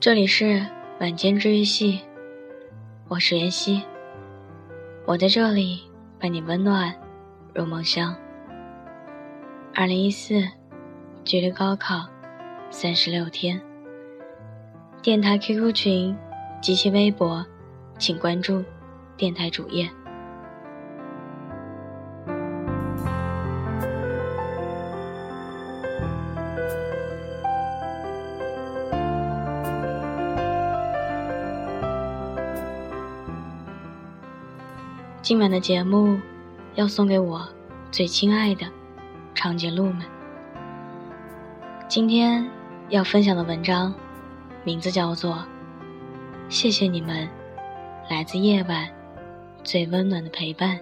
这里是晚间治愈系，我是妍希，我在这里伴你温暖入梦乡。二零一四，距离高考三十六天，电台 QQ 群及其微博，请关注电台主页。今晚的节目要送给我最亲爱的长颈鹿们。今天要分享的文章名字叫做《谢谢你们，来自夜晚最温暖的陪伴》。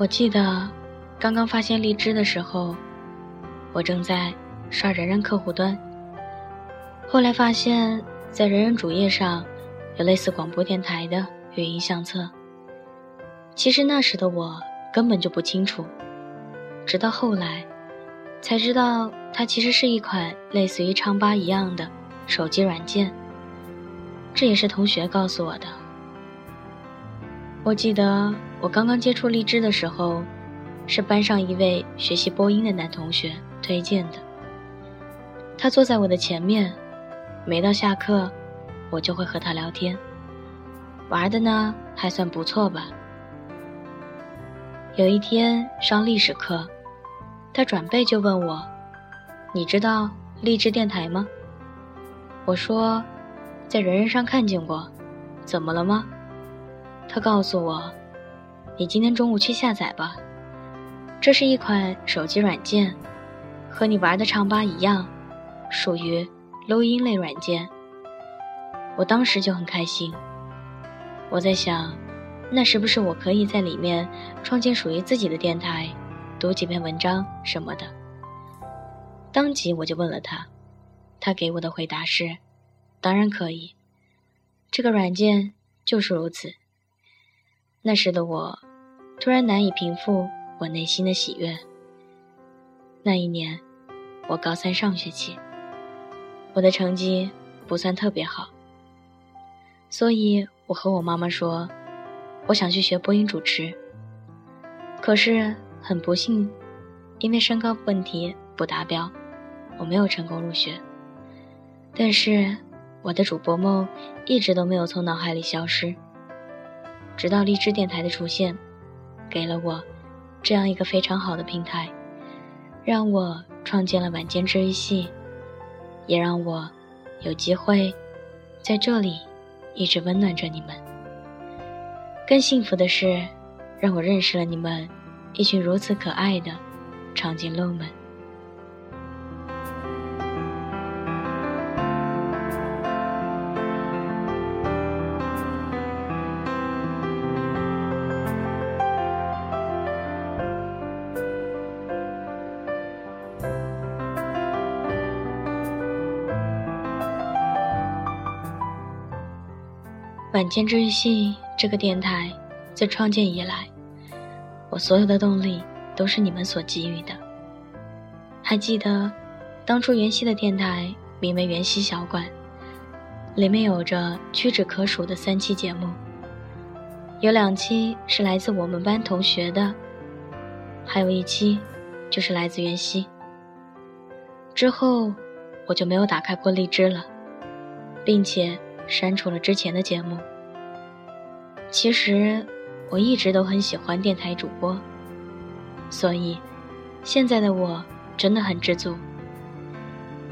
我记得刚刚发现荔枝的时候，我正在刷人人客户端。后来发现，在人人主页上有类似广播电台的语音相册。其实那时的我根本就不清楚，直到后来才知道，它其实是一款类似于唱吧一样的手机软件。这也是同学告诉我的。我记得。我刚刚接触荔枝的时候，是班上一位学习播音的男同学推荐的。他坐在我的前面，每到下课，我就会和他聊天，玩的呢还算不错吧。有一天上历史课，他转背就问我：“你知道励志电台吗？”我说：“在人人上看见过，怎么了吗？”他告诉我。你今天中午去下载吧，这是一款手机软件，和你玩的唱吧一样，属于录音类软件。我当时就很开心，我在想，那是不是我可以在里面创建属于自己的电台，读几篇文章什么的？当即我就问了他，他给我的回答是：当然可以，这个软件就是如此。那时的我。突然难以平复我内心的喜悦。那一年，我高三上学期，我的成绩不算特别好，所以我和我妈妈说，我想去学播音主持。可是很不幸，因为身高问题不达标，我没有成功入学。但是我的主播梦一直都没有从脑海里消失，直到励志电台的出现。给了我这样一个非常好的平台，让我创建了晚间治愈系，也让我有机会在这里一直温暖着你们。更幸福的是，让我认识了你们一群如此可爱的长颈鹿们。晚间治愈系这个电台自创建以来，我所有的动力都是你们所给予的。还记得当初袁熙的电台名为袁熙小馆，里面有着屈指可数的三期节目，有两期是来自我们班同学的，还有一期就是来自袁熙。之后我就没有打开过荔枝了，并且。删除了之前的节目。其实我一直都很喜欢电台主播，所以现在的我真的很知足，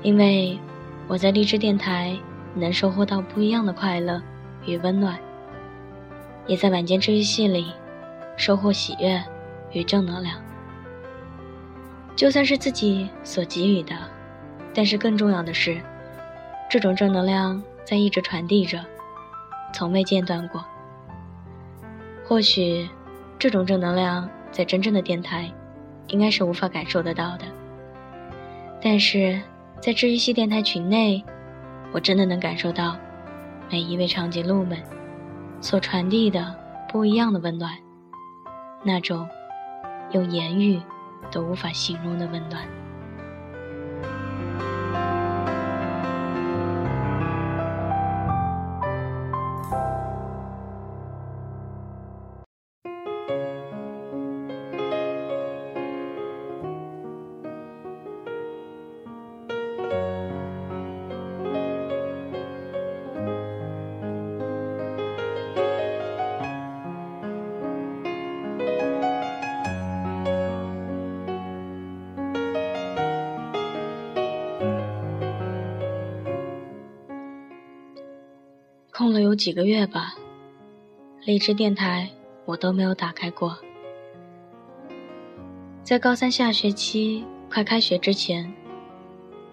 因为我在励志电台能收获到不一样的快乐与温暖，也在晚间治愈系里收获喜悦与正能量。就算是自己所给予的，但是更重要的是，这种正能量。在一直传递着，从未间断过。或许，这种正能量在真正的电台，应该是无法感受得到的。但是在治愈系电台群内，我真的能感受到每一位长颈鹿们所传递的不一样的温暖，那种用言语都无法形容的温暖。了有几个月吧，荔枝电台我都没有打开过。在高三下学期快开学之前，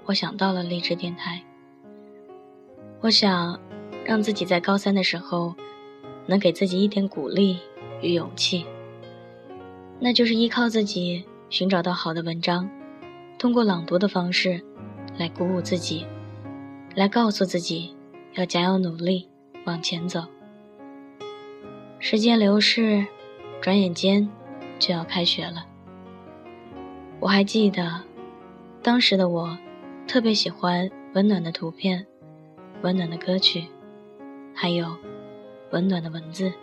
我想到了荔枝电台。我想让自己在高三的时候能给自己一点鼓励与勇气，那就是依靠自己寻找到好的文章，通过朗读的方式来鼓舞自己，来告诉自己要加油努力。往前走，时间流逝，转眼间就要开学了。我还记得，当时的我特别喜欢温暖的图片、温暖的歌曲，还有温暖的文字。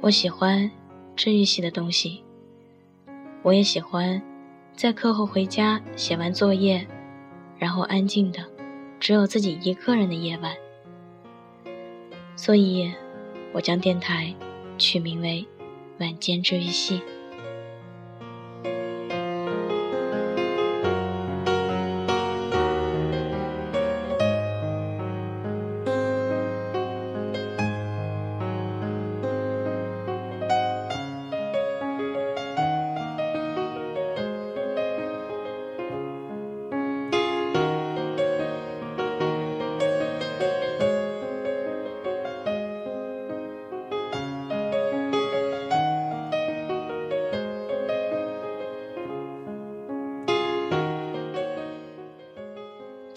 我喜欢治愈系的东西，我也喜欢在课后回家写完作业，然后安静的，只有自己一个人的夜晚。所以，我将电台取名为“晚间治愈系”。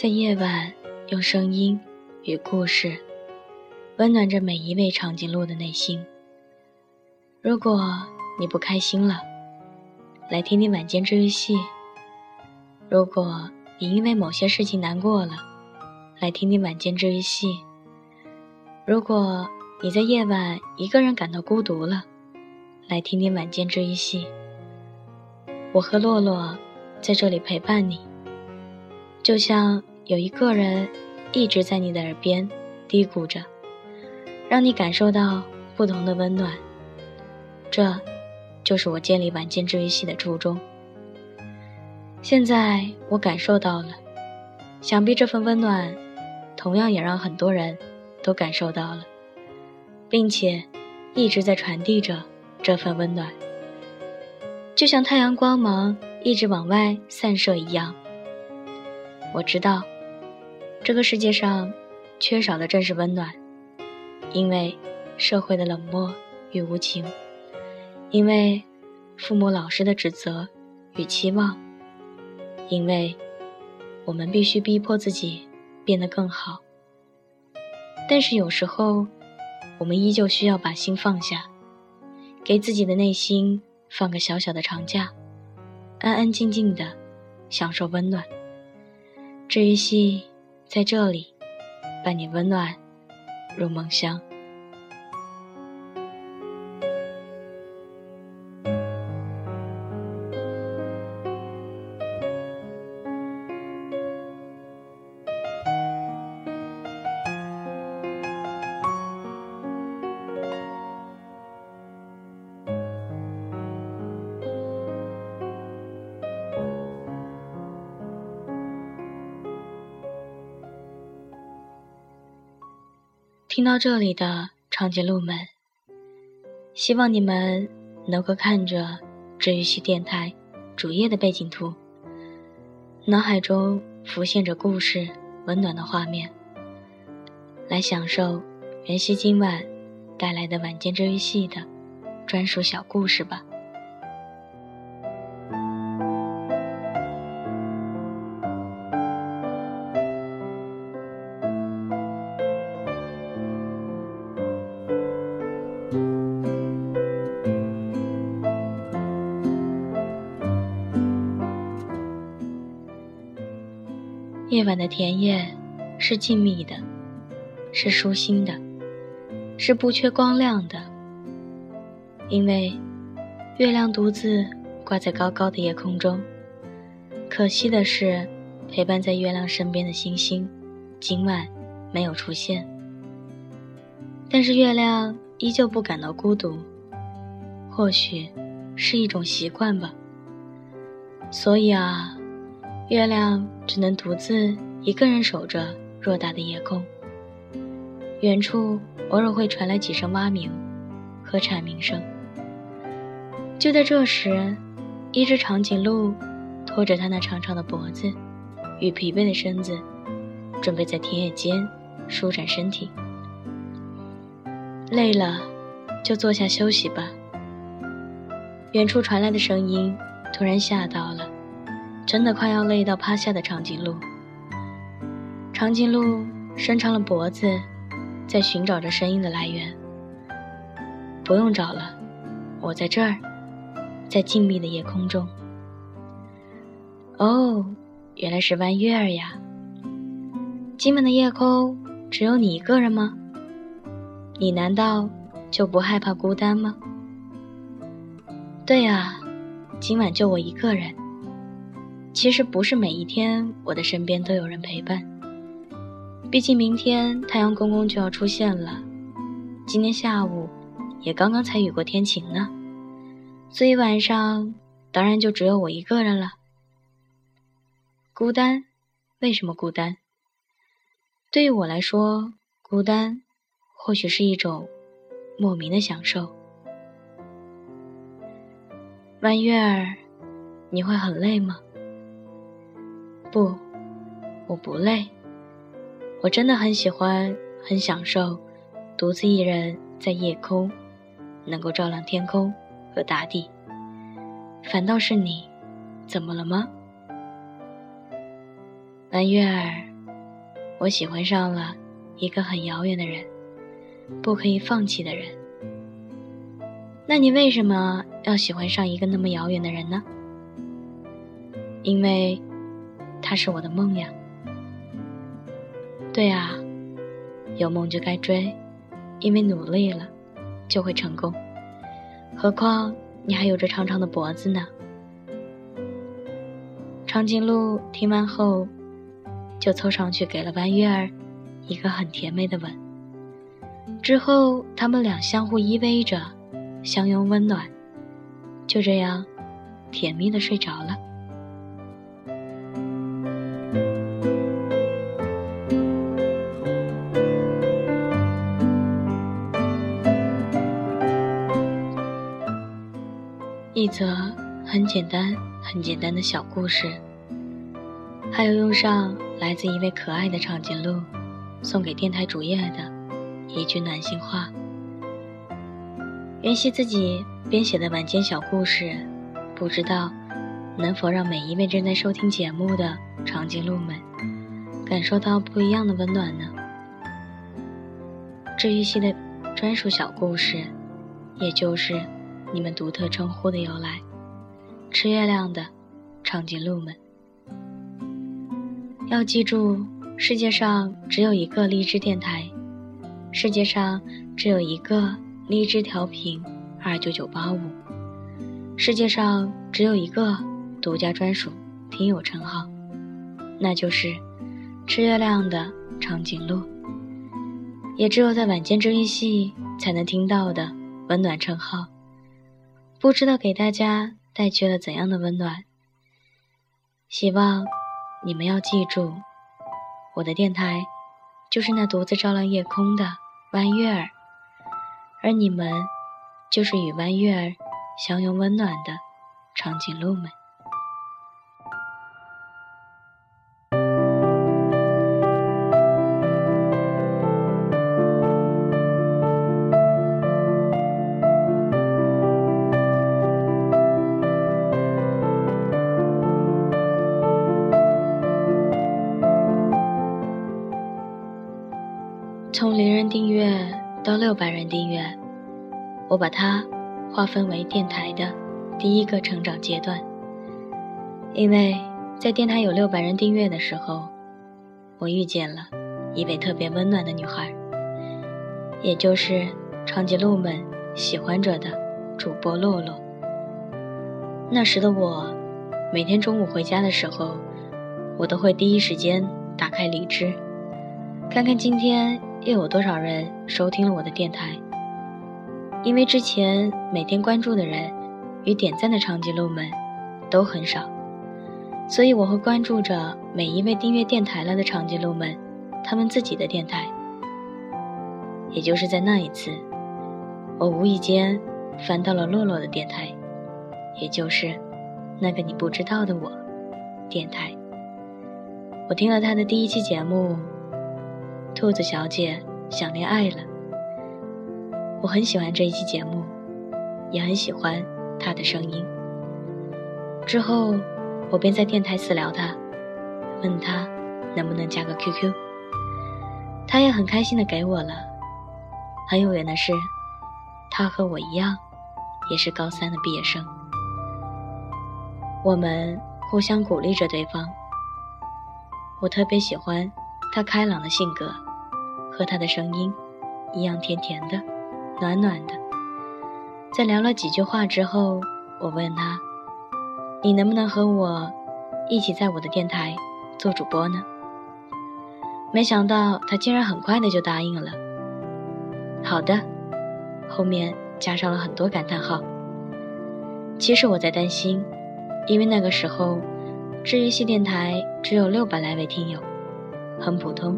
在夜晚，用声音与故事温暖着每一位长颈鹿的内心。如果你不开心了，来听听晚间治愈系；如果你因为某些事情难过了，来听听晚间治愈系；如果你在夜晚一个人感到孤独了，来听听晚间治愈系。我和洛洛在这里陪伴你，就像。有一个人一直在你的耳边嘀咕着，让你感受到不同的温暖。这，就是我建立晚间治愈系的初衷。现在我感受到了，想必这份温暖，同样也让很多人都感受到了，并且一直在传递着这份温暖，就像太阳光芒一直往外散射一样。我知道。这个世界上，缺少的正是温暖，因为社会的冷漠与无情，因为父母老师的指责与期望，因为我们必须逼迫自己变得更好。但是有时候，我们依旧需要把心放下，给自己的内心放个小小的长假，安安静静的享受温暖。治愈系。在这里，伴你温暖入梦乡。听到这里的长颈鹿们，希望你们能够看着治愈系电台主页的背景图，脑海中浮现着故事温暖的画面，来享受袁熙今晚带来的晚间治愈系的专属小故事吧。的田野是静谧的，是舒心的，是不缺光亮的。因为月亮独自挂在高高的夜空中。可惜的是，陪伴在月亮身边的星星，今晚没有出现。但是月亮依旧不感到孤独，或许是一种习惯吧。所以啊，月亮只能独自一个人守着偌大的夜空。远处偶尔会传来几声蛙鸣和蝉鸣声。就在这时，一只长颈鹿。拖着他那长长的脖子与疲惫的身子，准备在田野间舒展身体。累了，就坐下休息吧。远处传来的声音突然吓到了真的快要累到趴下的长颈鹿。长颈鹿伸长了脖子，在寻找着声音的来源。不用找了，我在这儿，在静谧的夜空中。哦，原来是弯月儿呀！今晚的夜空只有你一个人吗？你难道就不害怕孤单吗？对呀，今晚就我一个人。其实不是每一天我的身边都有人陪伴，毕竟明天太阳公公就要出现了，今天下午也刚刚才雨过天晴呢，所以晚上当然就只有我一个人了。孤单，为什么孤单？对于我来说，孤单或许是一种莫名的享受。弯月儿，你会很累吗？不，我不累。我真的很喜欢，很享受独自一人在夜空，能够照亮天空和大地。反倒是你，怎么了吗？蓝月儿，我喜欢上了一个很遥远的人，不可以放弃的人。那你为什么要喜欢上一个那么遥远的人呢？因为他是我的梦呀。对啊，有梦就该追，因为努力了就会成功。何况你还有着长长的脖子呢。长颈鹿听完后。就凑上去给了弯月儿一个很甜美的吻，之后他们俩相互依偎着，相拥温暖，就这样甜蜜的睡着了。则很简单、很简单的小故事，还有用上。来自一位可爱的长颈鹿，送给电台主页的一句暖心话。原惜自己编写的晚间小故事，不知道能否让每一位正在收听节目的长颈鹿们感受到不一样的温暖呢？治愈系的专属小故事，也就是你们独特称呼的由来——吃月亮的长颈鹿们。要记住，世界上只有一个荔枝电台，世界上只有一个荔枝调频二九九八五，世界上只有一个独家专属听友称号，那就是吃月亮的长颈鹿，也只有在晚间治愈系才能听到的温暖称号。不知道给大家带去了怎样的温暖，希望。你们要记住，我的电台就是那独自照亮夜空的弯月儿，而你们就是与弯月儿相拥温暖的长颈鹿们。订阅到六百人订阅，我把它划分为电台的第一个成长阶段。因为在电台有六百人订阅的时候，我遇见了一位特别温暖的女孩，也就是长颈鹿们喜欢着的主播洛洛。那时的我，每天中午回家的时候，我都会第一时间打开荔枝，看看今天又有多少人收听了我的电台。因为之前每天关注的人与点赞的长颈鹿们都很少，所以我会关注着每一位订阅电台了的长颈鹿们，他们自己的电台。也就是在那一次，我无意间翻到了洛洛的电台。也就是那个你不知道的我，电台。我听了他的第一期节目，《兔子小姐想恋爱了》。我很喜欢这一期节目，也很喜欢他的声音。之后，我便在电台私聊他，问他能不能加个 QQ。他也很开心的给我了。很有缘的是，他和我一样，也是高三的毕业生。我们互相鼓励着对方。我特别喜欢他开朗的性格，和他的声音一样甜甜的、暖暖的。在聊了几句话之后，我问他：“你能不能和我一起在我的电台做主播呢？”没想到他竟然很快的就答应了。好的，后面加上了很多感叹号。其实我在担心。因为那个时候，治愈系电台只有六百来位听友，很普通，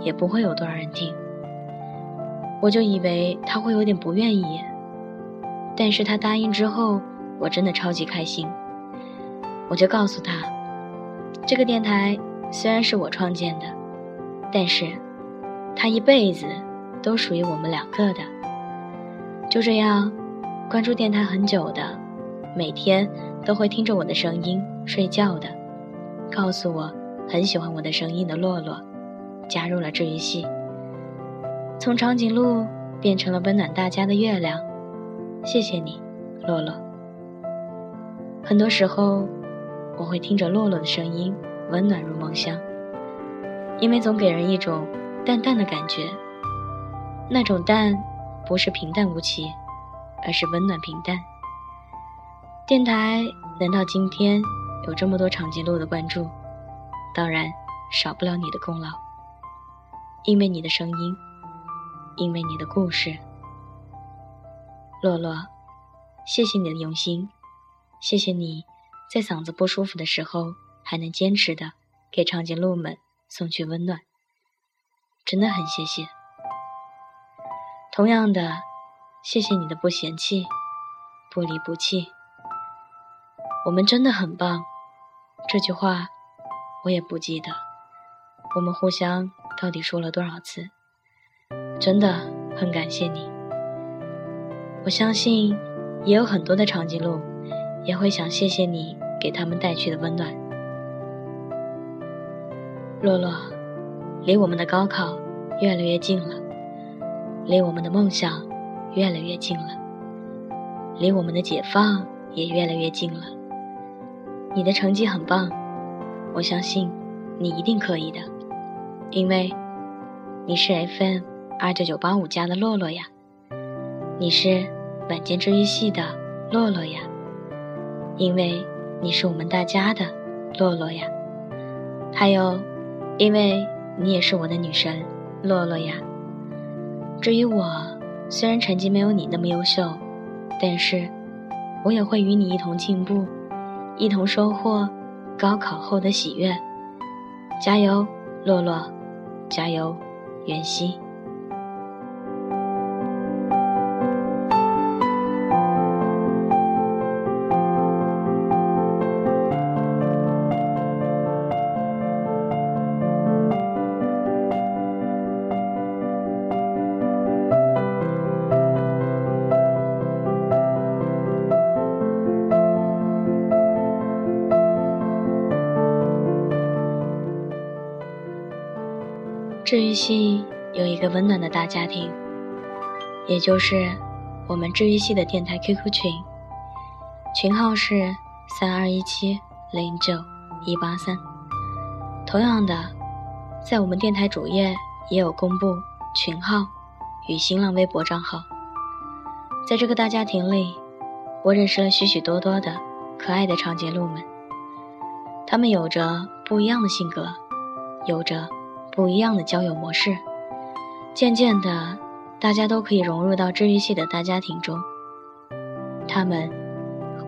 也不会有多少人听。我就以为他会有点不愿意，但是他答应之后，我真的超级开心。我就告诉他，这个电台虽然是我创建的，但是，他一辈子都属于我们两个的。就这样，关注电台很久的，每天。都会听着我的声音睡觉的，告诉我很喜欢我的声音的洛洛，加入了治愈系，从长颈鹿变成了温暖大家的月亮。谢谢你，洛洛。很多时候，我会听着洛洛的声音，温暖入梦乡，因为总给人一种淡淡的感觉。那种淡，不是平淡无奇，而是温暖平淡。电台能到今天有这么多长颈鹿的关注，当然少不了你的功劳。因为你的声音，因为你的故事，洛洛，谢谢你的用心，谢谢你在嗓子不舒服的时候还能坚持的给长颈鹿们送去温暖，真的很谢谢。同样的，谢谢你的不嫌弃，不离不弃。我们真的很棒，这句话我也不记得。我们互相到底说了多少次？真的很感谢你。我相信也有很多的长颈鹿也会想谢谢你给他们带去的温暖。洛洛，离我们的高考越来越近了，离我们的梦想越来越近了，离我们的解放也越来越近了。你的成绩很棒，我相信你一定可以的，因为你是 FM 二九九八五家的洛洛呀，你是晚间治愈系的洛洛呀，因为你是我们大家的洛洛呀，还有，因为你也是我的女神洛洛呀。至于我，虽然成绩没有你那么优秀，但是我也会与你一同进步。一同收获高考后的喜悦，加油，洛洛，加油，袁熙。系有一个温暖的大家庭，也就是我们治愈系的电台 QQ 群，群号是三二一七零九一八三。同样的，在我们电台主页也有公布群号与新浪微博账号。在这个大家庭里，我认识了许许多多的可爱的长颈鹿们，他们有着不一样的性格，有着不一样的交友模式。渐渐的，大家都可以融入到治愈系的大家庭中。他们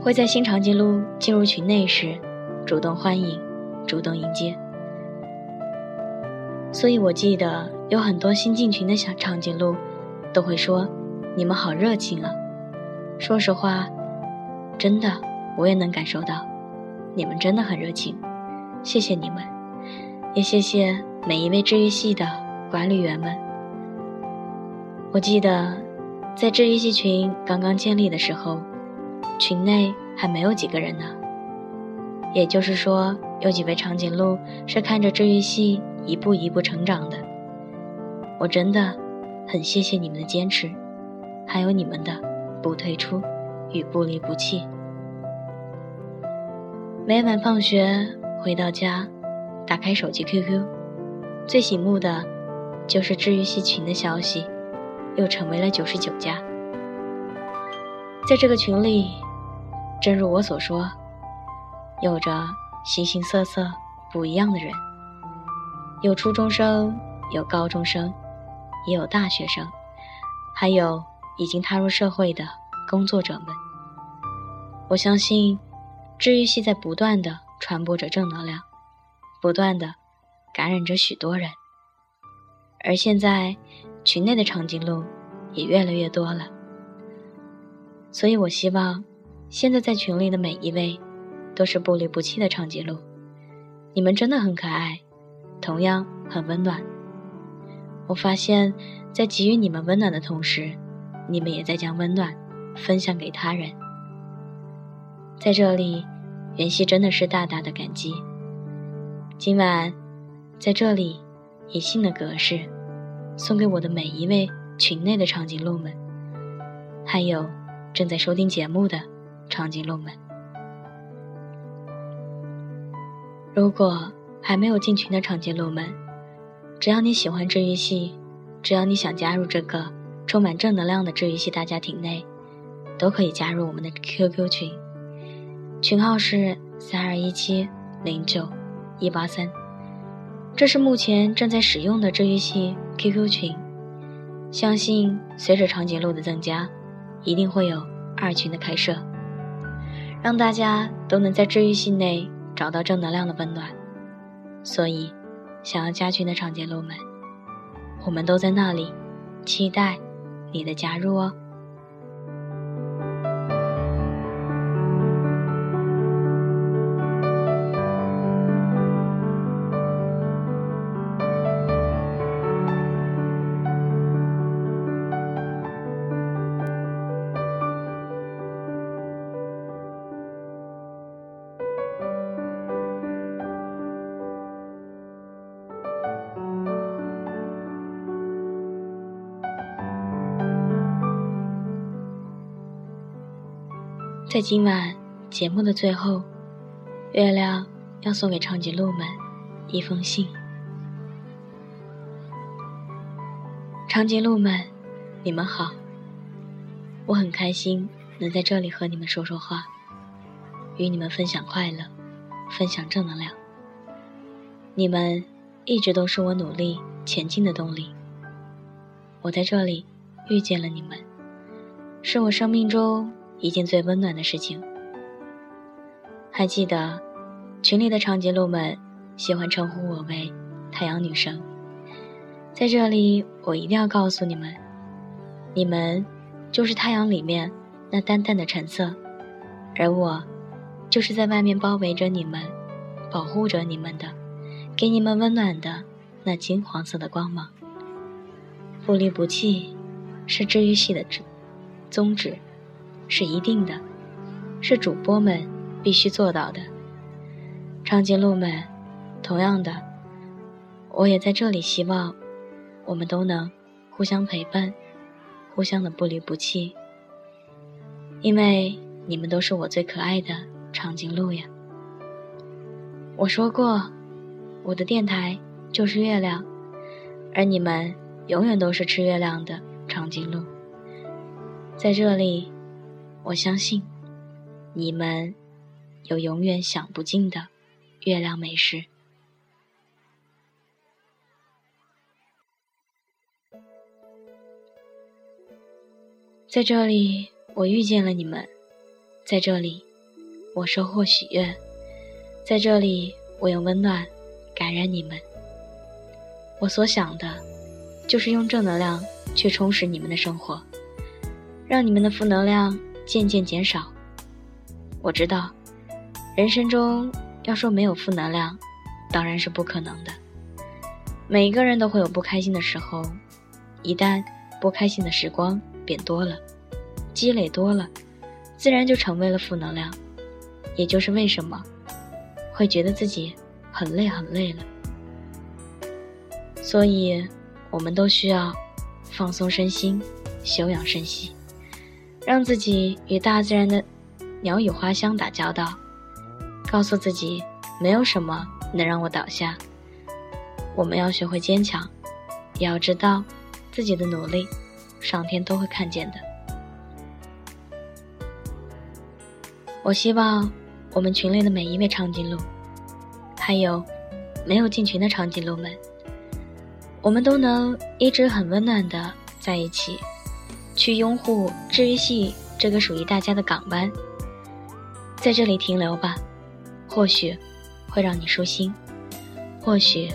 会在新长颈鹿进入群内时，主动欢迎，主动迎接。所以我记得有很多新进群的小长颈鹿，都会说：“你们好热情啊！”说实话，真的，我也能感受到，你们真的很热情。谢谢你们，也谢谢每一位治愈系的管理员们。我记得，在治愈系群刚刚建立的时候，群内还没有几个人呢。也就是说，有几位长颈鹿是看着治愈系。一步一步成长的，我真的很谢谢你们的坚持，还有你们的不退出与不离不弃。每晚放学回到家，打开手机 QQ，最醒目的就是治愈系群的消息，又成为了九十九加。在这个群里，正如我所说，有着形形色色不一样的人。有初中生，有高中生，也有大学生，还有已经踏入社会的工作者们。我相信，治愈系在不断的传播着正能量，不断的感染着许多人。而现在，群内的长颈鹿也越来越多了。所以我希望，现在在群里的每一位，都是不离不弃的长颈鹿。你们真的很可爱。同样很温暖。我发现，在给予你们温暖的同时，你们也在将温暖分享给他人。在这里，袁熙真的是大大的感激。今晚，在这里，以信的格式，送给我的每一位群内的长颈鹿们，还有正在收听节目的长颈鹿们。如果。还没有进群的长颈鹿们，只要你喜欢治愈系，只要你想加入这个充满正能量的治愈系大家庭内，都可以加入我们的 QQ 群，群号是三二一七零九一八三，这是目前正在使用的治愈系 QQ 群。相信随着长颈鹿的增加，一定会有二群的开设，让大家都能在治愈系内找到正能量的温暖。所以，想要加群的长颈鹿们，我们都在那里，期待你的加入哦。在今晚节目的最后，月亮要送给长颈鹿们一封信。长颈鹿们，你们好，我很开心能在这里和你们说说话，与你们分享快乐，分享正能量。你们一直都是我努力前进的动力。我在这里遇见了你们，是我生命中。一件最温暖的事情。还记得，群里的长颈鹿们喜欢称呼我为“太阳女神”。在这里，我一定要告诉你们，你们就是太阳里面那淡淡的橙色，而我，就是在外面包围着你们、保护着你们的，给你们温暖的那金黄色的光芒。不离不弃，是治愈系的宗旨。是一定的，是主播们必须做到的。长颈鹿们，同样的，我也在这里希望，我们都能互相陪伴，互相的不离不弃。因为你们都是我最可爱的长颈鹿呀。我说过，我的电台就是月亮，而你们永远都是吃月亮的长颈鹿。在这里，我相信你们有永远享不尽的月亮美食。在这里，我遇见了你们；在这里，我收获喜悦；在这里，我用温暖感染你们。我所想的，就是用正能量去充实你们的生活，让你们的负能量渐渐减少。我知道，人生中要说没有负能量，当然是不可能的。每个人都会有不开心的时候，一旦不开心的时光。变多了，积累多了，自然就成为了负能量。也就是为什么会觉得自己很累很累了。所以，我们都需要放松身心，休养生息，让自己与大自然的鸟语花香打交道，告诉自己没有什么能让我倒下。我们要学会坚强，也要知道自己的努力。上天都会看见的。我希望我们群里的每一位长颈鹿，还有没有进群的长颈鹿们，我们都能一直很温暖的在一起，去拥护治愈系这个属于大家的港湾。在这里停留吧，或许会让你舒心，或许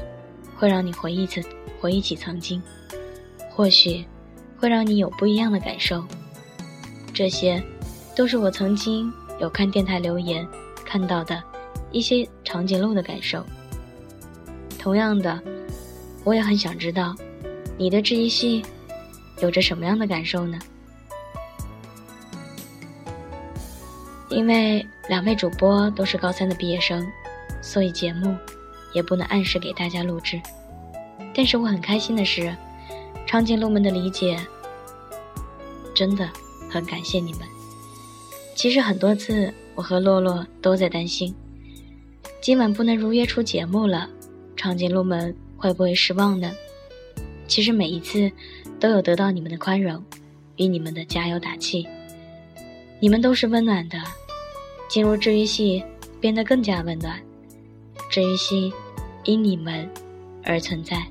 会让你回忆起回忆起曾经，或许。会让你有不一样的感受，这些，都是我曾经有看电台留言看到的一些长颈鹿的感受。同样的，我也很想知道，你的治愈系有着什么样的感受呢？因为两位主播都是高三的毕业生，所以节目也不能按时给大家录制。但是我很开心的是。长颈鹿们的理解，真的很感谢你们。其实很多次，我和洛洛都在担心，今晚不能如约出节目了，长颈鹿们会不会失望呢？其实每一次，都有得到你们的宽容与你们的加油打气。你们都是温暖的，进入治愈系变得更加温暖，治愈系因你们而存在。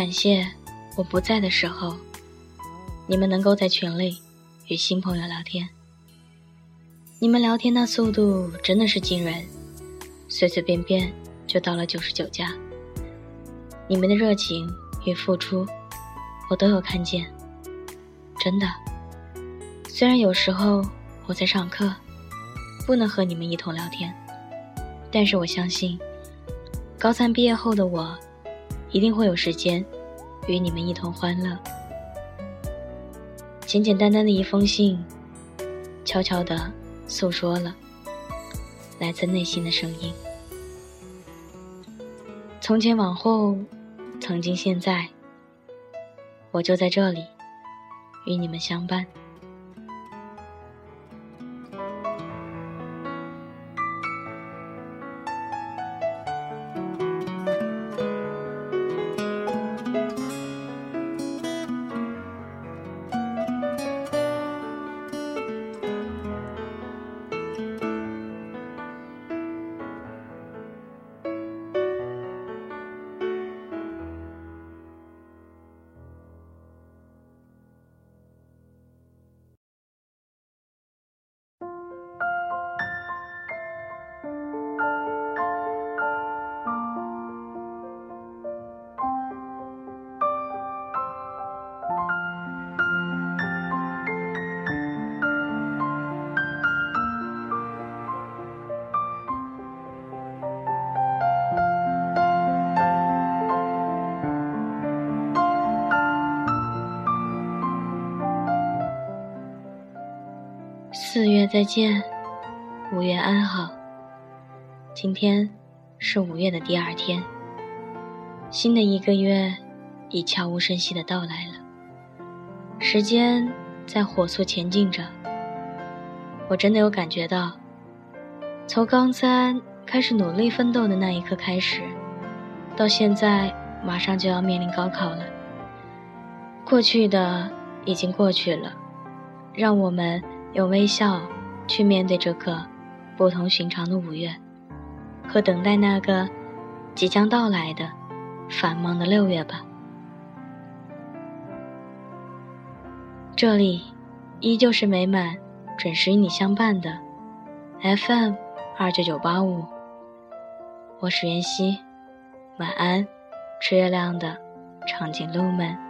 感谢我不在的时候，你们能够在群里与新朋友聊天。你们聊天的速度真的是惊人，随随便便就到了九十九加。你们的热情与付出，我都有看见。真的，虽然有时候我在上课，不能和你们一同聊天，但是我相信，高三毕业后的我。一定会有时间与你们一同欢乐。简简单单的一封信，悄悄地诉说了来自内心的声音。从前往后，曾经现在，我就在这里与你们相伴。再见，五月安好。今天是五月的第二天，新的一个月已悄无声息的到来了。时间在火速前进着，我真的有感觉到，从高三开始努力奋斗的那一刻开始，到现在马上就要面临高考了。过去的已经过去了，让我们用微笑去面对这个不同寻常的五月。和等待那个即将到来的繁忙的六月吧。这里依旧是美满，准时与你相伴的 FM 二九九八五。我是袁熙，晚安，吃月亮的长颈鹿们。